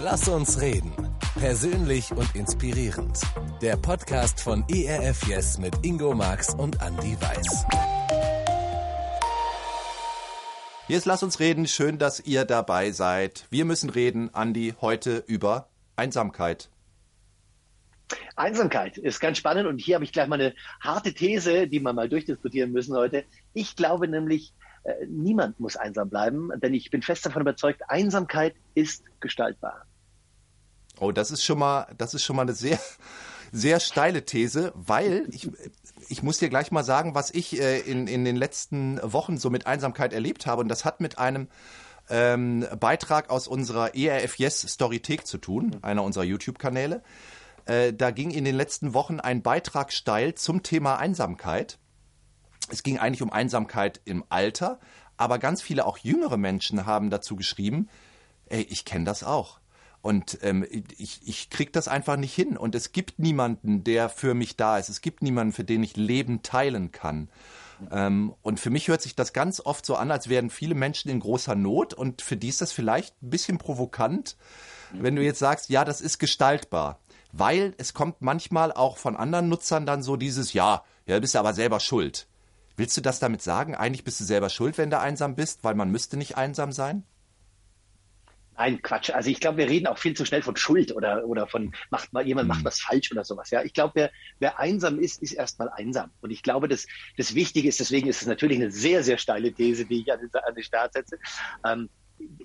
Lass uns reden. Persönlich und inspirierend. Der Podcast von ERF Yes mit Ingo Marx und Andy Weiß. Hier ist Lass uns reden. Schön, dass ihr dabei seid. Wir müssen reden, Andy, heute über Einsamkeit. Einsamkeit ist ganz spannend und hier habe ich gleich mal eine harte These, die wir mal durchdiskutieren müssen heute. Ich glaube nämlich, niemand muss einsam bleiben, denn ich bin fest davon überzeugt, Einsamkeit ist gestaltbar. Oh, das ist schon mal, das ist schon mal eine sehr, sehr steile These, weil ich, ich muss dir gleich mal sagen, was ich äh, in, in den letzten Wochen so mit Einsamkeit erlebt habe. Und das hat mit einem ähm, Beitrag aus unserer ERF Yes Storythek zu tun, einer unserer YouTube-Kanäle. Äh, da ging in den letzten Wochen ein Beitrag steil zum Thema Einsamkeit. Es ging eigentlich um Einsamkeit im Alter, aber ganz viele auch jüngere Menschen haben dazu geschrieben, ey, ich kenne das auch. Und ähm, ich, ich krieg das einfach nicht hin. Und es gibt niemanden, der für mich da ist. Es gibt niemanden, für den ich Leben teilen kann. Ähm, und für mich hört sich das ganz oft so an, als wären viele Menschen in großer Not. Und für die ist das vielleicht ein bisschen provokant, wenn du jetzt sagst, ja, das ist gestaltbar. Weil es kommt manchmal auch von anderen Nutzern dann so dieses, ja, ja, bist aber selber schuld. Willst du das damit sagen? Eigentlich bist du selber schuld, wenn du einsam bist, weil man müsste nicht einsam sein? Nein, Quatsch. Also ich glaube, wir reden auch viel zu schnell von Schuld oder, oder von macht mal jemand macht hm. was falsch oder sowas. Ja, ich glaube, wer, wer einsam ist, ist erstmal einsam. Und ich glaube, das, das Wichtige ist, deswegen ist es natürlich eine sehr, sehr steile These, die ich an den, an den Start setze. Ähm,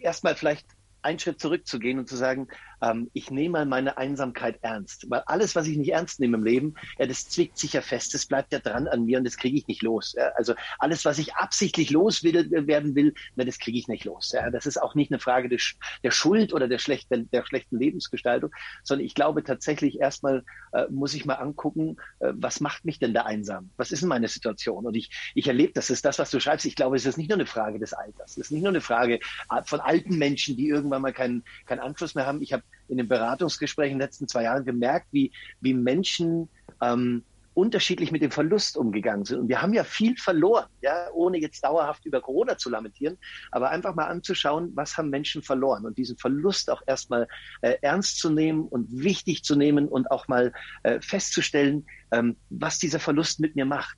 erstmal vielleicht einen Schritt zurückzugehen und zu sagen, ähm, ich nehme mal meine Einsamkeit ernst. Weil alles, was ich nicht ernst nehme im Leben, ja, das zwickt sich ja fest, das bleibt ja dran an mir und das kriege ich nicht los. Ja. Also alles, was ich absichtlich loswerden will, na, das kriege ich nicht los. Ja. Das ist auch nicht eine Frage der, der Schuld oder der schlechten, der schlechten Lebensgestaltung, sondern ich glaube tatsächlich erstmal äh, muss ich mal angucken, äh, was macht mich denn da einsam? Was ist denn meine Situation? Und ich, ich erlebe, das ist das, was du schreibst. Ich glaube, es ist nicht nur eine Frage des Alters. Es ist nicht nur eine Frage äh, von alten Menschen, die irgendwann mal keinen, keinen Anschluss mehr haben. Ich habe in den Beratungsgesprächen in den letzten zwei Jahren gemerkt, wie, wie Menschen ähm, unterschiedlich mit dem Verlust umgegangen sind. Und wir haben ja viel verloren, ja, ohne jetzt dauerhaft über Corona zu lamentieren, aber einfach mal anzuschauen, was haben Menschen verloren und diesen Verlust auch erstmal äh, ernst zu nehmen und wichtig zu nehmen und auch mal äh, festzustellen, ähm, was dieser Verlust mit mir macht.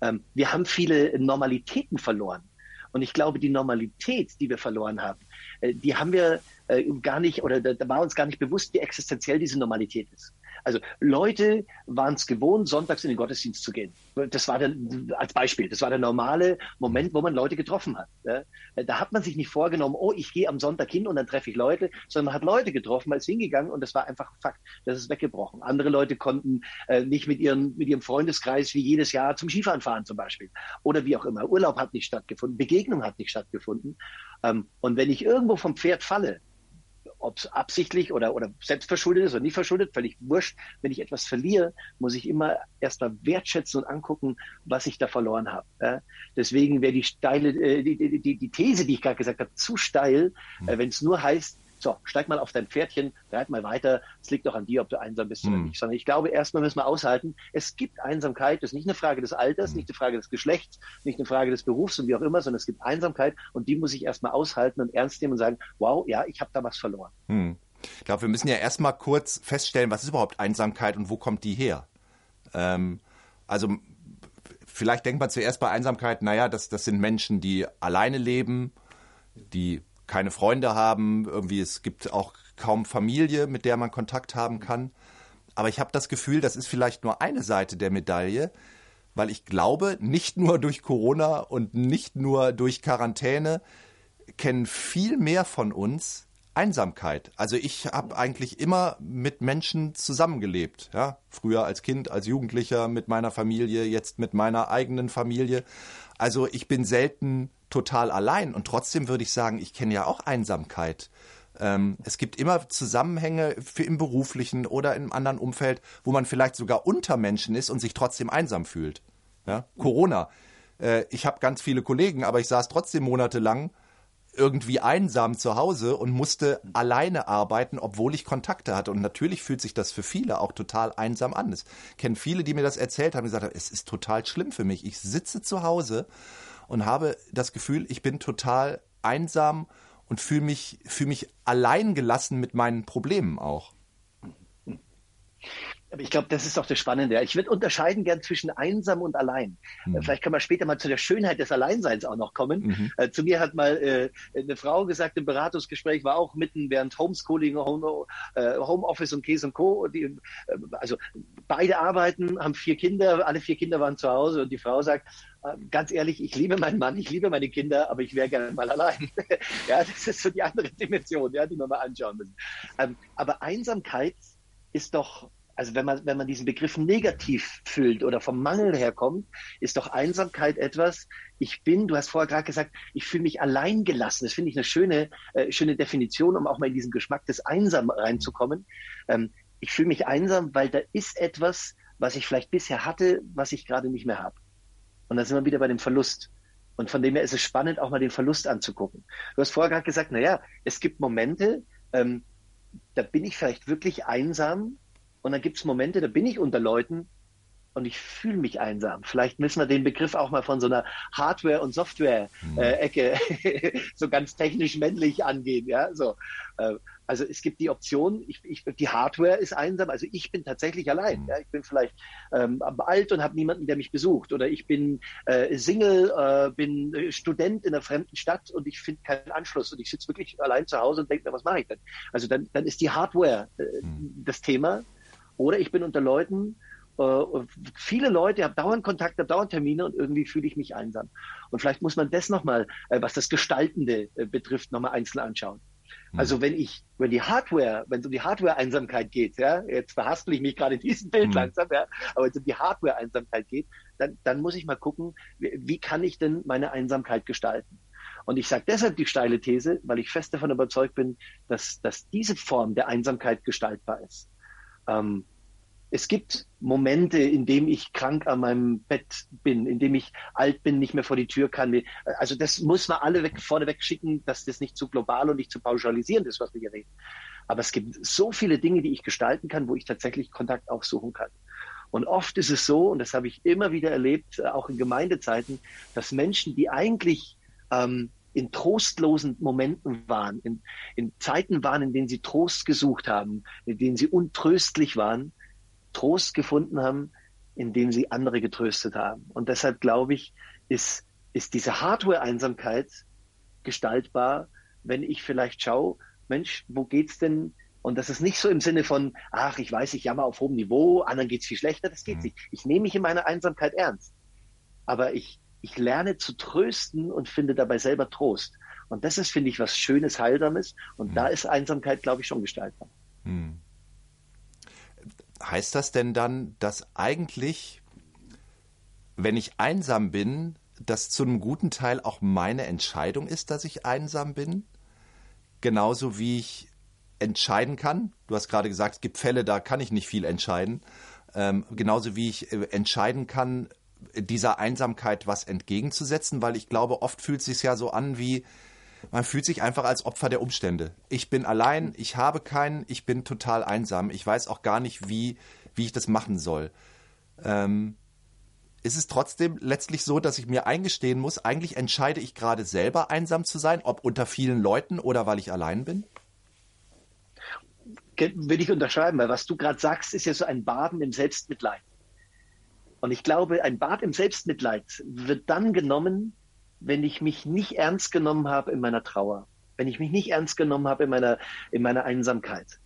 Ähm, wir haben viele Normalitäten verloren. Und ich glaube, die Normalität, die wir verloren haben, äh, die haben wir äh, gar nicht, oder da, da war uns gar nicht bewusst, wie existenziell diese Normalität ist. Also Leute waren es gewohnt, sonntags in den Gottesdienst zu gehen. Das war dann als Beispiel, das war der normale Moment, wo man Leute getroffen hat. Da hat man sich nicht vorgenommen, oh, ich gehe am Sonntag hin und dann treffe ich Leute, sondern man hat Leute getroffen, man ist hingegangen und das war einfach Fakt. Das ist weggebrochen. Andere Leute konnten äh, nicht mit, ihren, mit ihrem Freundeskreis wie jedes Jahr zum Skifahren fahren zum Beispiel. Oder wie auch immer. Urlaub hat nicht stattgefunden, Begegnung hat nicht stattgefunden. Ähm, und wenn ich irgendwo vom Pferd falle, ob es absichtlich oder, oder selbstverschuldet ist oder nicht verschuldet, völlig wurscht. Wenn ich etwas verliere, muss ich immer erstmal wertschätzen und angucken, was ich da verloren habe. Ja? Deswegen wäre die steile, äh, die, die, die, die These, die ich gerade gesagt habe, zu steil, äh, hm. wenn es nur heißt, so, steig mal auf dein Pferdchen, reit mal weiter. Es liegt doch an dir, ob du einsam bist oder hm. nicht. Sondern ich glaube, erstmal müssen wir aushalten, es gibt Einsamkeit. Das ist nicht eine Frage des Alters, mhm. nicht eine Frage des Geschlechts, nicht eine Frage des Berufs und wie auch immer, sondern es gibt Einsamkeit und die muss ich erstmal aushalten und ernst nehmen und sagen, wow, ja, ich habe da was verloren. Mhm. Ich glaube, wir müssen ja erstmal kurz feststellen, was ist überhaupt Einsamkeit und wo kommt die her? Ähm, also vielleicht denkt man zuerst bei Einsamkeit, naja, das, das sind Menschen, die alleine leben, die keine Freunde haben, irgendwie es gibt auch kaum Familie, mit der man Kontakt haben kann. Aber ich habe das Gefühl, das ist vielleicht nur eine Seite der Medaille, weil ich glaube, nicht nur durch Corona und nicht nur durch Quarantäne kennen viel mehr von uns Einsamkeit. Also ich habe eigentlich immer mit Menschen zusammengelebt. Ja? Früher als Kind, als Jugendlicher, mit meiner Familie, jetzt mit meiner eigenen Familie. Also ich bin selten total allein und trotzdem würde ich sagen, ich kenne ja auch Einsamkeit. Ähm, es gibt immer Zusammenhänge für im beruflichen oder im anderen Umfeld, wo man vielleicht sogar unter Menschen ist und sich trotzdem einsam fühlt. Ja? Corona. Äh, ich habe ganz viele Kollegen, aber ich saß trotzdem monatelang irgendwie einsam zu Hause und musste alleine arbeiten, obwohl ich Kontakte hatte. Und natürlich fühlt sich das für viele auch total einsam an. Ich kenne viele, die mir das erzählt haben, gesagt haben, es ist total schlimm für mich. Ich sitze zu Hause und habe das Gefühl, ich bin total einsam und fühle mich, fühl mich allein gelassen mit meinen Problemen auch. Aber ich glaube, das ist doch das Spannende. Ich würde unterscheiden gern zwischen einsam und allein. Mhm. Vielleicht können wir später mal zu der Schönheit des Alleinseins auch noch kommen. Mhm. Äh, zu mir hat mal äh, eine Frau gesagt im Beratungsgespräch, war auch mitten während Homeschooling, Home, äh, Homeoffice und Käse und Co. Die, äh, also beide arbeiten, haben vier Kinder, alle vier Kinder waren zu Hause und die Frau sagt, äh, ganz ehrlich, ich liebe meinen Mann, ich liebe meine Kinder, aber ich wäre gerne mal allein. ja, das ist so die andere Dimension, ja, die wir mal anschauen müssen. Ähm, aber Einsamkeit ist doch also wenn man, wenn man diesen Begriff negativ füllt oder vom Mangel herkommt, ist doch Einsamkeit etwas, ich bin, du hast vorher gerade gesagt, ich fühle mich allein gelassen. Das finde ich eine schöne, äh, schöne Definition, um auch mal in diesen Geschmack des Einsam reinzukommen. Ähm, ich fühle mich einsam, weil da ist etwas, was ich vielleicht bisher hatte, was ich gerade nicht mehr habe. Und da sind wir wieder bei dem Verlust. Und von dem her ist es spannend, auch mal den Verlust anzugucken. Du hast vorher gerade gesagt, na ja, es gibt Momente, ähm, da bin ich vielleicht wirklich einsam, und dann gibt es Momente, da bin ich unter Leuten und ich fühle mich einsam. Vielleicht müssen wir den Begriff auch mal von so einer Hardware- und Software-Ecke äh, so ganz technisch männlich angehen. Ja, so. Äh, also es gibt die Option, ich, ich, die Hardware ist einsam, also ich bin tatsächlich allein. Mhm. Ja, ich bin vielleicht ähm, alt und habe niemanden, der mich besucht. Oder ich bin äh, Single, äh, bin Student in einer fremden Stadt und ich finde keinen Anschluss und ich sitze wirklich allein zu Hause und denke mir, was mache ich denn? Also dann, dann ist die Hardware äh, mhm. das Thema oder ich bin unter Leuten, äh, viele Leute, habe dauernd Kontakte, habe dauernd Termine und irgendwie fühle ich mich einsam. Und vielleicht muss man das nochmal, äh, was das Gestaltende äh, betrifft, nochmal einzeln anschauen. Mhm. Also wenn ich, wenn die Hardware, wenn es um die Hardware-Einsamkeit geht, ja, jetzt verhaspel ich mich gerade in diesem Bild mhm. langsam, ja, aber wenn es um die Hardware-Einsamkeit geht, dann, dann muss ich mal gucken, wie, wie kann ich denn meine Einsamkeit gestalten? Und ich sage deshalb die steile These, weil ich fest davon überzeugt bin, dass, dass diese Form der Einsamkeit gestaltbar ist. Ähm, es gibt Momente, in denen ich krank an meinem Bett bin, in dem ich alt bin, nicht mehr vor die Tür kann. Also das muss man alle weg, vorneweg schicken, dass das nicht zu global und nicht zu pauschalisierend ist, was wir hier reden. Aber es gibt so viele Dinge, die ich gestalten kann, wo ich tatsächlich Kontakt aufsuchen kann. Und oft ist es so, und das habe ich immer wieder erlebt, äh, auch in Gemeindezeiten, dass Menschen, die eigentlich ähm, in trostlosen Momenten waren, in, in Zeiten waren, in denen sie Trost gesucht haben, in denen sie untröstlich waren, Trost gefunden haben, indem sie andere getröstet haben. Und deshalb glaube ich, ist, ist diese Hardware-Einsamkeit gestaltbar, wenn ich vielleicht schaue, Mensch, wo geht's denn? Und das ist nicht so im Sinne von, ach, ich weiß, ich jammer auf hohem Niveau, anderen geht's viel schlechter, das geht mhm. nicht. Ich nehme mich in meiner Einsamkeit ernst. Aber ich, ich lerne zu trösten und finde dabei selber Trost. Und das ist, finde ich, was Schönes, Heilsames. Und mhm. da ist Einsamkeit, glaube ich, schon gestaltbar. Mhm. Heißt das denn dann, dass eigentlich, wenn ich einsam bin, das zu einem guten Teil auch meine Entscheidung ist, dass ich einsam bin? Genauso wie ich entscheiden kann. Du hast gerade gesagt, es gibt Fälle, da kann ich nicht viel entscheiden. Ähm, genauso wie ich äh, entscheiden kann, dieser Einsamkeit was entgegenzusetzen, weil ich glaube, oft fühlt es sich ja so an wie, man fühlt sich einfach als Opfer der Umstände. Ich bin allein, ich habe keinen, ich bin total einsam. Ich weiß auch gar nicht, wie, wie ich das machen soll. Ähm, ist es trotzdem letztlich so, dass ich mir eingestehen muss, eigentlich entscheide ich gerade selber einsam zu sein, ob unter vielen Leuten oder weil ich allein bin? Würde ich unterschreiben, weil was du gerade sagst, ist ja so ein Baden im Selbstmitleid. Und ich glaube, ein Bad im Selbstmitleid wird dann genommen, wenn ich mich nicht ernst genommen habe in meiner Trauer, wenn ich mich nicht ernst genommen habe in meiner, in meiner Einsamkeit.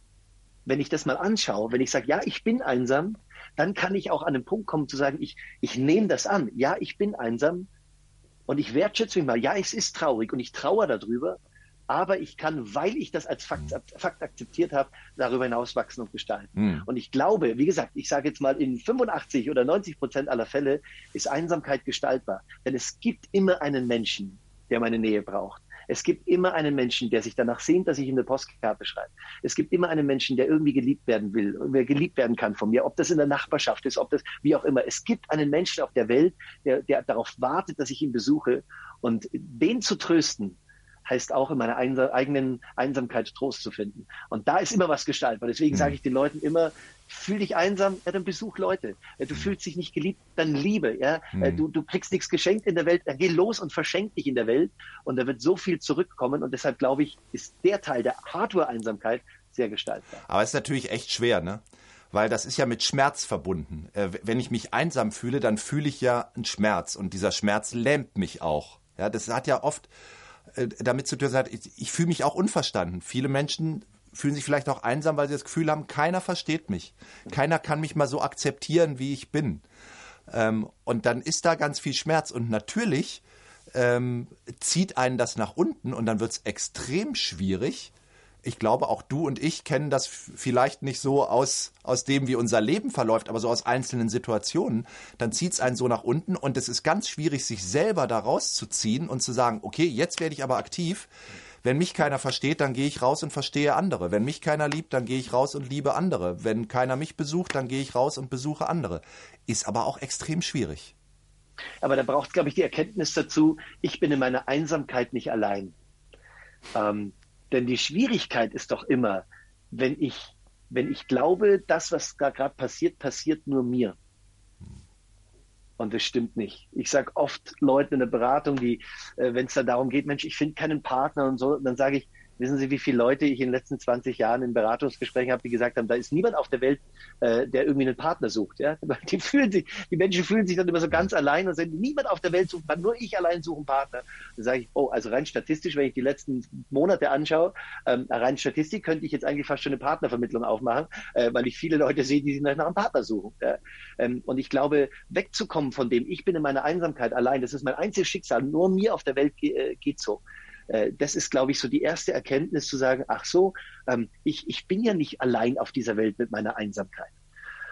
Wenn ich das mal anschaue, wenn ich sage, ja, ich bin einsam, dann kann ich auch an den Punkt kommen zu sagen, ich, ich nehme das an. Ja, ich bin einsam und ich wertschätze mich mal. Ja, es ist traurig und ich trauere darüber aber ich kann, weil ich das als Fakt, Fakt akzeptiert habe, darüber hinaus wachsen und gestalten. Mhm. Und ich glaube, wie gesagt, ich sage jetzt mal, in 85 oder 90 Prozent aller Fälle ist Einsamkeit gestaltbar. Denn es gibt immer einen Menschen, der meine Nähe braucht. Es gibt immer einen Menschen, der sich danach sehnt, dass ich ihm eine Postkarte schreibe. Es gibt immer einen Menschen, der irgendwie geliebt werden will, wer geliebt werden kann von mir, ob das in der Nachbarschaft ist, ob das wie auch immer. Es gibt einen Menschen auf der Welt, der, der darauf wartet, dass ich ihn besuche. Und den zu trösten, heißt auch in meiner eigenen Einsamkeit Trost zu finden. Und da ist immer was gestaltbar. Deswegen mhm. sage ich den Leuten immer, fühl dich einsam, ja, dann besuch Leute. Du mhm. fühlst dich nicht geliebt, dann liebe. Ja? Mhm. Du, du kriegst nichts geschenkt in der Welt, dann geh los und verschenk dich in der Welt. Und da wird so viel zurückkommen. Und deshalb glaube ich, ist der Teil der Hardware-Einsamkeit sehr gestaltbar. Aber es ist natürlich echt schwer, ne? Weil das ist ja mit Schmerz verbunden. Äh, wenn ich mich einsam fühle, dann fühle ich ja einen Schmerz und dieser Schmerz lähmt mich auch. Ja, das hat ja oft äh, damit zu tun, ich, ich fühle mich auch unverstanden. Viele Menschen fühlen sich vielleicht auch einsam, weil sie das Gefühl haben, keiner versteht mich. Keiner kann mich mal so akzeptieren, wie ich bin. Ähm, und dann ist da ganz viel Schmerz. Und natürlich ähm, zieht einen das nach unten und dann wird es extrem schwierig, ich glaube, auch du und ich kennen das vielleicht nicht so aus, aus dem, wie unser Leben verläuft, aber so aus einzelnen Situationen. Dann zieht es einen so nach unten und es ist ganz schwierig, sich selber da rauszuziehen und zu sagen, okay, jetzt werde ich aber aktiv. Wenn mich keiner versteht, dann gehe ich raus und verstehe andere. Wenn mich keiner liebt, dann gehe ich raus und liebe andere. Wenn keiner mich besucht, dann gehe ich raus und besuche andere. Ist aber auch extrem schwierig. Aber da braucht, glaube ich, die Erkenntnis dazu, ich bin in meiner Einsamkeit nicht allein. Ähm, denn die Schwierigkeit ist doch immer, wenn ich, wenn ich glaube, das, was da gerade passiert, passiert nur mir. Und das stimmt nicht. Ich sage oft Leuten in der Beratung, die, äh, wenn es da darum geht, Mensch, ich finde keinen Partner und so, dann sage ich, Wissen Sie, wie viele Leute ich in den letzten 20 Jahren in Beratungsgesprächen habe, die gesagt haben, da ist niemand auf der Welt, äh, der irgendwie einen Partner sucht. Ja? Die, fühlen sich, die Menschen fühlen sich dann immer so ganz allein und sagen, niemand auf der Welt sucht, nur ich allein suche einen Partner. Dann sage ich, oh, also rein statistisch, wenn ich die letzten Monate anschaue, ähm, rein Statistik könnte ich jetzt eigentlich fast schon eine Partnervermittlung aufmachen, äh, weil ich viele Leute sehe, die sich nach einem Partner suchen. Ja? Ähm, und ich glaube, wegzukommen von dem, ich bin in meiner Einsamkeit allein, das ist mein einziges Schicksal, nur mir auf der Welt ge äh, geht so. Äh, das ist, glaube ich, so die erste Erkenntnis zu sagen, ach so, ähm, ich, ich bin ja nicht allein auf dieser Welt mit meiner Einsamkeit.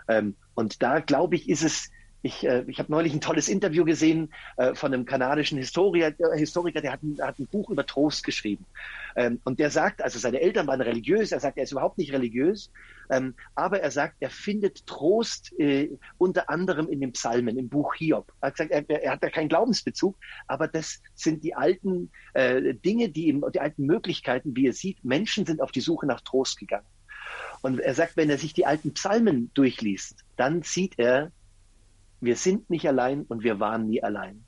Ähm, und da, glaube ich, ist es, ich, äh, ich habe neulich ein tolles Interview gesehen äh, von einem kanadischen Historiker, Historiker der hat ein, hat ein Buch über Trost geschrieben. Ähm, und der sagt, also seine Eltern waren religiös, er sagt, er ist überhaupt nicht religiös, ähm, aber er sagt, er findet Trost äh, unter anderem in den Psalmen, im Buch Hiob. Er hat gesagt, er, er hat da keinen Glaubensbezug, aber das sind die alten äh, Dinge, die, ihm, die alten Möglichkeiten, wie er sieht. Menschen sind auf die Suche nach Trost gegangen. Und er sagt, wenn er sich die alten Psalmen durchliest, dann sieht er, wir sind nicht allein und wir waren nie allein.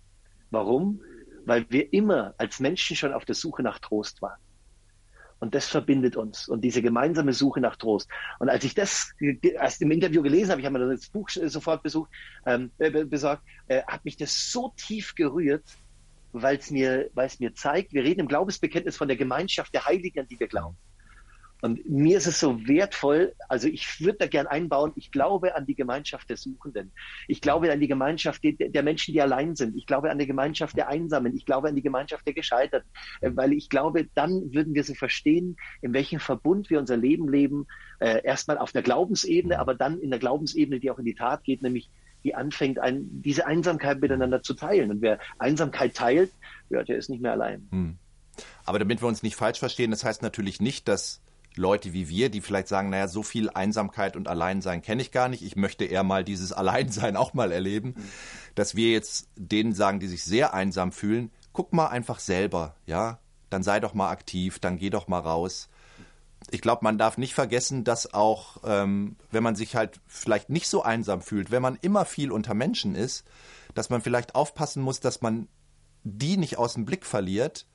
Warum? Weil wir immer als Menschen schon auf der Suche nach Trost waren. Und das verbindet uns und diese gemeinsame Suche nach Trost. Und als ich das erst im Interview gelesen habe, ich habe mir das Buch sofort besucht, ähm, äh, besorgt, äh, hat mich das so tief gerührt, weil es mir, weil es mir zeigt, wir reden im Glaubensbekenntnis von der Gemeinschaft der Heiligen, an die wir glauben. Und mir ist es so wertvoll, also ich würde da gern einbauen, ich glaube an die Gemeinschaft der Suchenden. Ich glaube an die Gemeinschaft der Menschen, die allein sind. Ich glaube an die Gemeinschaft der Einsamen. Ich glaube an die Gemeinschaft der Gescheiterten. Äh, weil ich glaube, dann würden wir so verstehen, in welchem Verbund wir unser Leben leben. Äh, erstmal auf der Glaubensebene, aber dann in der Glaubensebene, die auch in die Tat geht, nämlich die anfängt, ein, diese Einsamkeit miteinander zu teilen. Und wer Einsamkeit teilt, ja, der ist nicht mehr allein. Hm. Aber damit wir uns nicht falsch verstehen, das heißt natürlich nicht, dass Leute wie wir, die vielleicht sagen, naja, so viel Einsamkeit und Alleinsein kenne ich gar nicht. Ich möchte eher mal dieses Alleinsein auch mal erleben. Dass wir jetzt denen sagen, die sich sehr einsam fühlen, guck mal einfach selber, ja. Dann sei doch mal aktiv, dann geh doch mal raus. Ich glaube, man darf nicht vergessen, dass auch, ähm, wenn man sich halt vielleicht nicht so einsam fühlt, wenn man immer viel unter Menschen ist, dass man vielleicht aufpassen muss, dass man die nicht aus dem Blick verliert,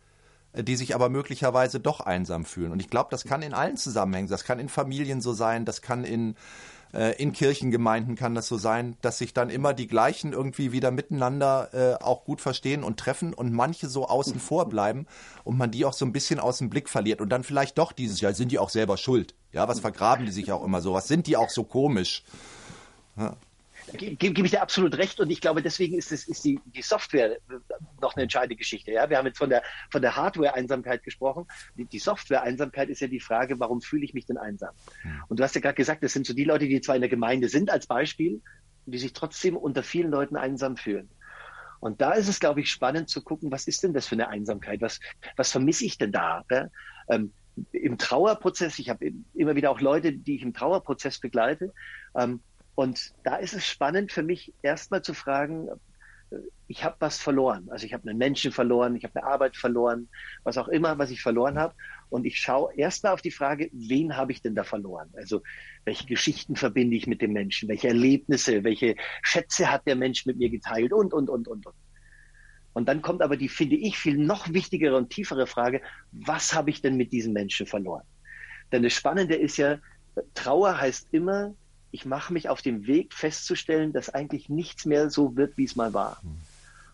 die sich aber möglicherweise doch einsam fühlen. Und ich glaube, das kann in allen Zusammenhängen, das kann in Familien so sein, das kann in äh, in Kirchengemeinden kann das so sein, dass sich dann immer die gleichen irgendwie wieder miteinander äh, auch gut verstehen und treffen und manche so außen vor bleiben und man die auch so ein bisschen aus dem Blick verliert und dann vielleicht doch dieses Jahr sind die auch selber schuld. Ja, was vergraben die sich auch immer so? Was sind die auch so komisch? Ja gebe geb ich dir absolut recht und ich glaube, deswegen ist, es, ist die, die Software noch eine entscheidende Geschichte. Ja? Wir haben jetzt von der, von der Hardware-Einsamkeit gesprochen. Die, die Software-Einsamkeit ist ja die Frage, warum fühle ich mich denn einsam? Hm. Und du hast ja gerade gesagt, das sind so die Leute, die zwar in der Gemeinde sind als Beispiel, die sich trotzdem unter vielen Leuten einsam fühlen. Und da ist es, glaube ich, spannend zu gucken, was ist denn das für eine Einsamkeit? Was, was vermisse ich denn da? Ja? Ähm, Im Trauerprozess, ich habe immer wieder auch Leute, die ich im Trauerprozess begleite, ähm, und da ist es spannend für mich, erstmal zu fragen, ich habe was verloren. Also ich habe einen Menschen verloren, ich habe eine Arbeit verloren, was auch immer, was ich verloren habe. Und ich schaue erstmal auf die Frage, wen habe ich denn da verloren? Also welche Geschichten verbinde ich mit dem Menschen? Welche Erlebnisse, welche Schätze hat der Mensch mit mir geteilt? Und, und, und, und, und. Und dann kommt aber die, finde ich, viel noch wichtigere und tiefere Frage, was habe ich denn mit diesem Menschen verloren? Denn das Spannende ist ja, Trauer heißt immer, ich mache mich auf den Weg festzustellen, dass eigentlich nichts mehr so wird, wie es mal war. Hm.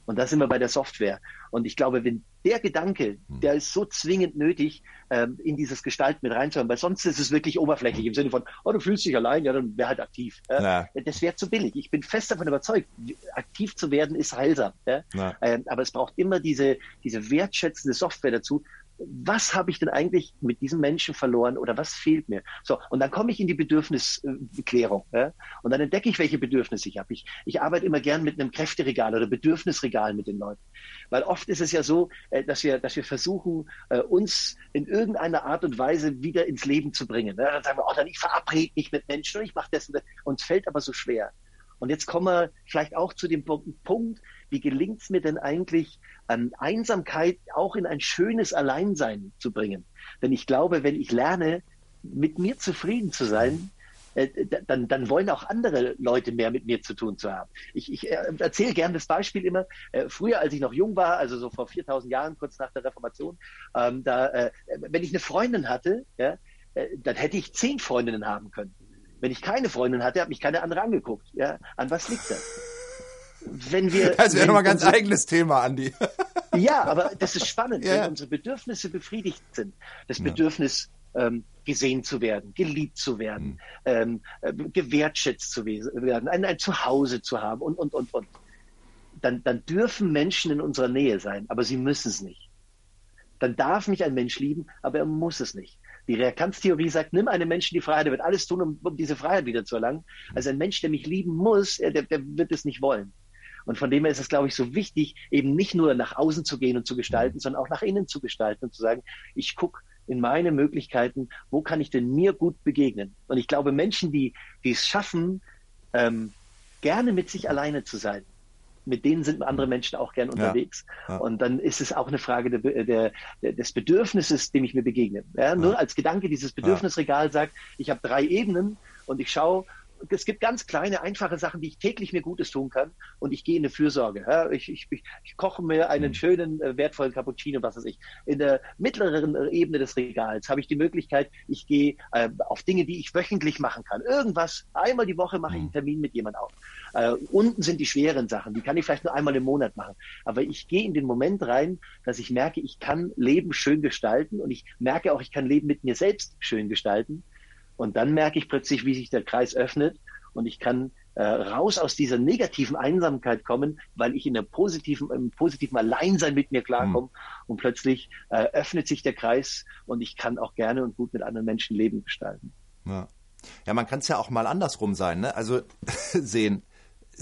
Und da sind wir bei der Software. Und ich glaube, wenn der Gedanke, hm. der ist so zwingend nötig, ähm, in dieses Gestalten mit reinzuhören, weil sonst ist es wirklich oberflächlich im Sinne von, oh, du fühlst dich allein, ja, dann wäre halt aktiv. Ja. Das wäre zu billig. Ich bin fest davon überzeugt, aktiv zu werden ist heilsam. Ja? Ähm, aber es braucht immer diese, diese wertschätzende Software dazu, was habe ich denn eigentlich mit diesem Menschen verloren oder was fehlt mir? So, und dann komme ich in die Bedürfnisklärung. Ja? Und dann entdecke ich, welche Bedürfnisse ich habe. Ich, ich arbeite immer gern mit einem Kräfteregal oder Bedürfnisregal mit den Leuten. Weil oft ist es ja so, äh, dass wir, dass wir versuchen, äh, uns in irgendeiner Art und Weise wieder ins Leben zu bringen. Dann sagen wir, oh, dann ich verabrede mich mit Menschen und ich mache das. Uns fällt aber so schwer. Und jetzt kommen wir vielleicht auch zu dem Punkt, wie gelingt es mir denn eigentlich, ähm, Einsamkeit auch in ein schönes Alleinsein zu bringen? Denn ich glaube, wenn ich lerne, mit mir zufrieden zu sein, äh, dann, dann wollen auch andere Leute mehr mit mir zu tun zu haben. Ich, ich äh, erzähle gerne das Beispiel immer. Äh, früher, als ich noch jung war, also so vor 4000 Jahren, kurz nach der Reformation, ähm, da, äh, wenn ich eine Freundin hatte, ja, äh, dann hätte ich zehn Freundinnen haben können. Wenn ich keine Freundin hatte, hat mich keine andere angeguckt. Ja, an was liegt das? Wenn wir, das wäre nochmal ein ganz eigenes Thema, Andi. Ja, aber das ist spannend, ja. wenn unsere Bedürfnisse befriedigt sind. Das ja. Bedürfnis, ähm, gesehen zu werden, geliebt zu werden, mhm. ähm, äh, gewertschätzt zu werden, ein, ein Zuhause zu haben und, und, und, und. Dann, dann dürfen Menschen in unserer Nähe sein, aber sie müssen es nicht. Dann darf mich ein Mensch lieben, aber er muss es nicht. Die Reakanztheorie sagt, nimm einem Menschen die Freiheit, er wird alles tun, um, um diese Freiheit wieder zu erlangen. Also ein Mensch, der mich lieben muss, der, der wird es nicht wollen. Und von dem her ist es, glaube ich, so wichtig, eben nicht nur nach außen zu gehen und zu gestalten, sondern auch nach innen zu gestalten und zu sagen, ich gucke in meine Möglichkeiten, wo kann ich denn mir gut begegnen? Und ich glaube, Menschen, die, die es schaffen, ähm, gerne mit sich alleine zu sein, mit denen sind andere Menschen auch gern unterwegs. Ja, ja. Und dann ist es auch eine Frage der, der, der, des Bedürfnisses, dem ich mir begegne. Ja, nur als Gedanke, dieses Bedürfnisregal sagt, ich habe drei Ebenen und ich schaue, es gibt ganz kleine, einfache Sachen, die ich täglich mir Gutes tun kann und ich gehe in eine Fürsorge. Ja, ich, ich, ich, koche mir einen mhm. schönen, äh, wertvollen Cappuccino, was weiß ich. In der mittleren äh, Ebene des Regals habe ich die Möglichkeit, ich gehe äh, auf Dinge, die ich wöchentlich machen kann. Irgendwas, einmal die Woche mache ich einen mhm. Termin mit jemand auf. Äh, unten sind die schweren Sachen, die kann ich vielleicht nur einmal im Monat machen. Aber ich gehe in den Moment rein, dass ich merke, ich kann Leben schön gestalten und ich merke auch, ich kann Leben mit mir selbst schön gestalten und dann merke ich plötzlich, wie sich der Kreis öffnet und ich kann äh, raus aus dieser negativen Einsamkeit kommen, weil ich in einem positiven, im positiven Alleinsein mit mir klarkomme mhm. und plötzlich äh, öffnet sich der Kreis und ich kann auch gerne und gut mit anderen Menschen Leben gestalten. Ja, ja man kann es ja auch mal andersrum sein, ne? Also sehen,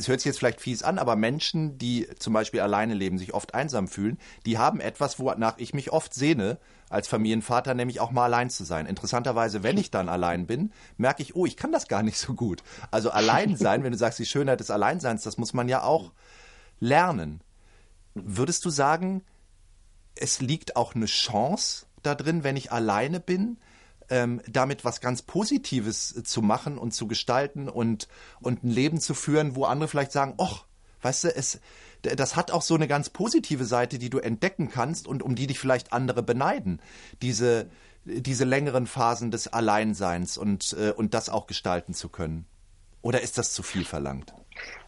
es hört sich jetzt vielleicht fies an, aber Menschen, die zum Beispiel alleine leben, sich oft einsam fühlen, die haben etwas, wonach ich mich oft sehne, als Familienvater, nämlich auch mal allein zu sein. Interessanterweise, wenn ich dann allein bin, merke ich, oh, ich kann das gar nicht so gut. Also allein sein, wenn du sagst, die Schönheit des Alleinseins, das muss man ja auch lernen. Würdest du sagen, es liegt auch eine Chance da drin, wenn ich alleine bin? Ähm, damit was ganz Positives äh, zu machen und zu gestalten und, und ein Leben zu führen, wo andere vielleicht sagen, ach, weißt du, es, das hat auch so eine ganz positive Seite, die du entdecken kannst und um die dich vielleicht andere beneiden. Diese, diese längeren Phasen des Alleinseins und, äh, und das auch gestalten zu können. Oder ist das zu viel verlangt?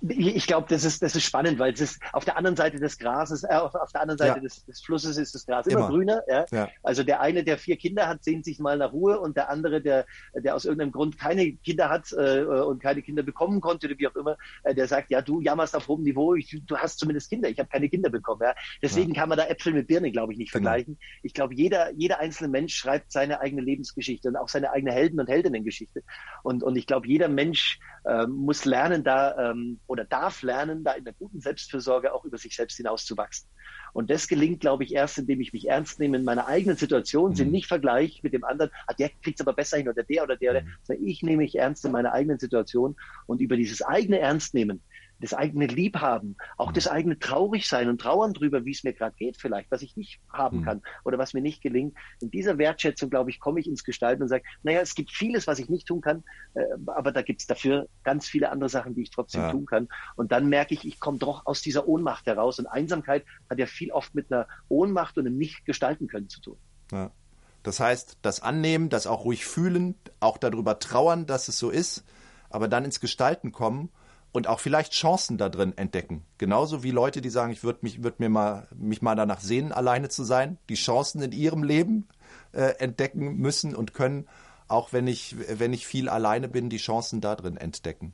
Ich glaube, das ist, das ist spannend, weil es ist auf der anderen Seite des Grases, äh, auf, auf der anderen Seite ja. des, des, Flusses ist das Gras immer, immer grüner. Ja? ja? Also der eine, der vier Kinder hat, sehnt sich mal nach Ruhe und der andere, der, der aus irgendeinem Grund keine Kinder hat äh, und keine Kinder bekommen konnte oder wie auch immer, äh, der sagt, ja, du jammerst auf hohem Niveau, ich, du hast zumindest Kinder, ich habe keine Kinder bekommen. Ja? Deswegen ja. kann man da Äpfel mit Birnen, glaube ich, nicht genau. vergleichen. Ich glaube, jeder, jeder einzelne Mensch schreibt seine eigene Lebensgeschichte und auch seine eigene Helden- und Heldinnengeschichte. Und, und ich glaube, jeder Mensch äh, muss lernen, da ähm, oder darf lernen, da in der guten Selbstfürsorge auch über sich selbst hinauszuwachsen. Und das gelingt, glaube ich, erst, indem ich mich ernst nehme in meiner eigenen Situation, mhm. sie nicht vergleiche mit dem anderen, ah, der kriegt es aber besser hin oder der oder der, mhm. sondern ich nehme mich ernst in meiner eigenen Situation und über dieses eigene Ernstnehmen das eigene Liebhaben, auch das eigene Traurigsein und Trauern drüber, wie es mir gerade geht, vielleicht, was ich nicht haben mhm. kann oder was mir nicht gelingt. In dieser Wertschätzung, glaube ich, komme ich ins Gestalten und sage, naja, es gibt vieles, was ich nicht tun kann, äh, aber da gibt es dafür ganz viele andere Sachen, die ich trotzdem ja. tun kann. Und dann merke ich, ich komme doch aus dieser Ohnmacht heraus. Und Einsamkeit hat ja viel oft mit einer Ohnmacht und einem Nicht-Gestalten können zu tun. Ja. Das heißt, das Annehmen, das auch ruhig fühlen, auch darüber trauern, dass es so ist, aber dann ins Gestalten kommen und auch vielleicht Chancen da drin entdecken. Genauso wie Leute, die sagen, ich würde mich, würd mir mal, mich mal danach sehen, alleine zu sein, die Chancen in ihrem Leben äh, entdecken müssen und können, auch wenn ich, wenn ich viel alleine bin, die Chancen da drin entdecken.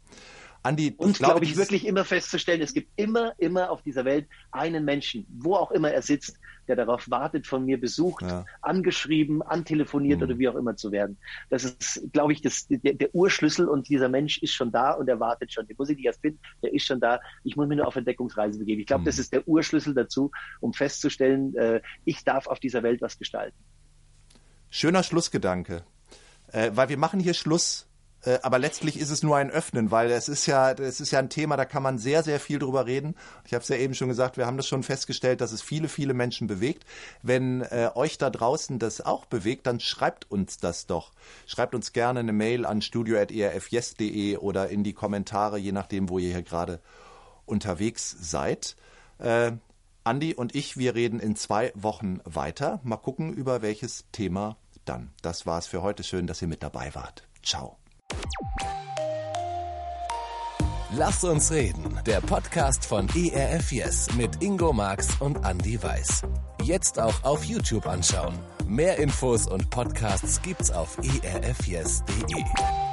Andi, und glaube ich wirklich immer festzustellen, es gibt immer, immer auf dieser Welt einen Menschen, wo auch immer er sitzt, der darauf wartet, von mir besucht, ja. angeschrieben, antelefoniert mhm. oder wie auch immer zu werden. Das ist, glaube ich, das, der, der, Urschlüssel und dieser Mensch ist schon da und er wartet schon. Den muss ich nicht erst finden, der ist schon da. Ich muss mich nur auf Entdeckungsreise begeben. Ich glaube, mhm. das ist der Urschlüssel dazu, um festzustellen, äh, ich darf auf dieser Welt was gestalten. Schöner Schlussgedanke. Äh, weil wir machen hier Schluss aber letztlich ist es nur ein Öffnen, weil es ist ja, es ist ja ein Thema, da kann man sehr, sehr viel drüber reden. Ich habe es ja eben schon gesagt, wir haben das schon festgestellt, dass es viele, viele Menschen bewegt. Wenn äh, euch da draußen das auch bewegt, dann schreibt uns das doch. Schreibt uns gerne eine Mail an studio.erfyes.de oder in die Kommentare, je nachdem, wo ihr hier gerade unterwegs seid. Äh, Andi und ich, wir reden in zwei Wochen weiter. Mal gucken, über welches Thema dann. Das war's für heute. Schön, dass ihr mit dabei wart. Ciao. Lass uns reden. Der Podcast von ERF Yes mit Ingo Marx und Andy Weiß. Jetzt auch auf YouTube anschauen. Mehr Infos und Podcasts gibt's auf erfyes.de.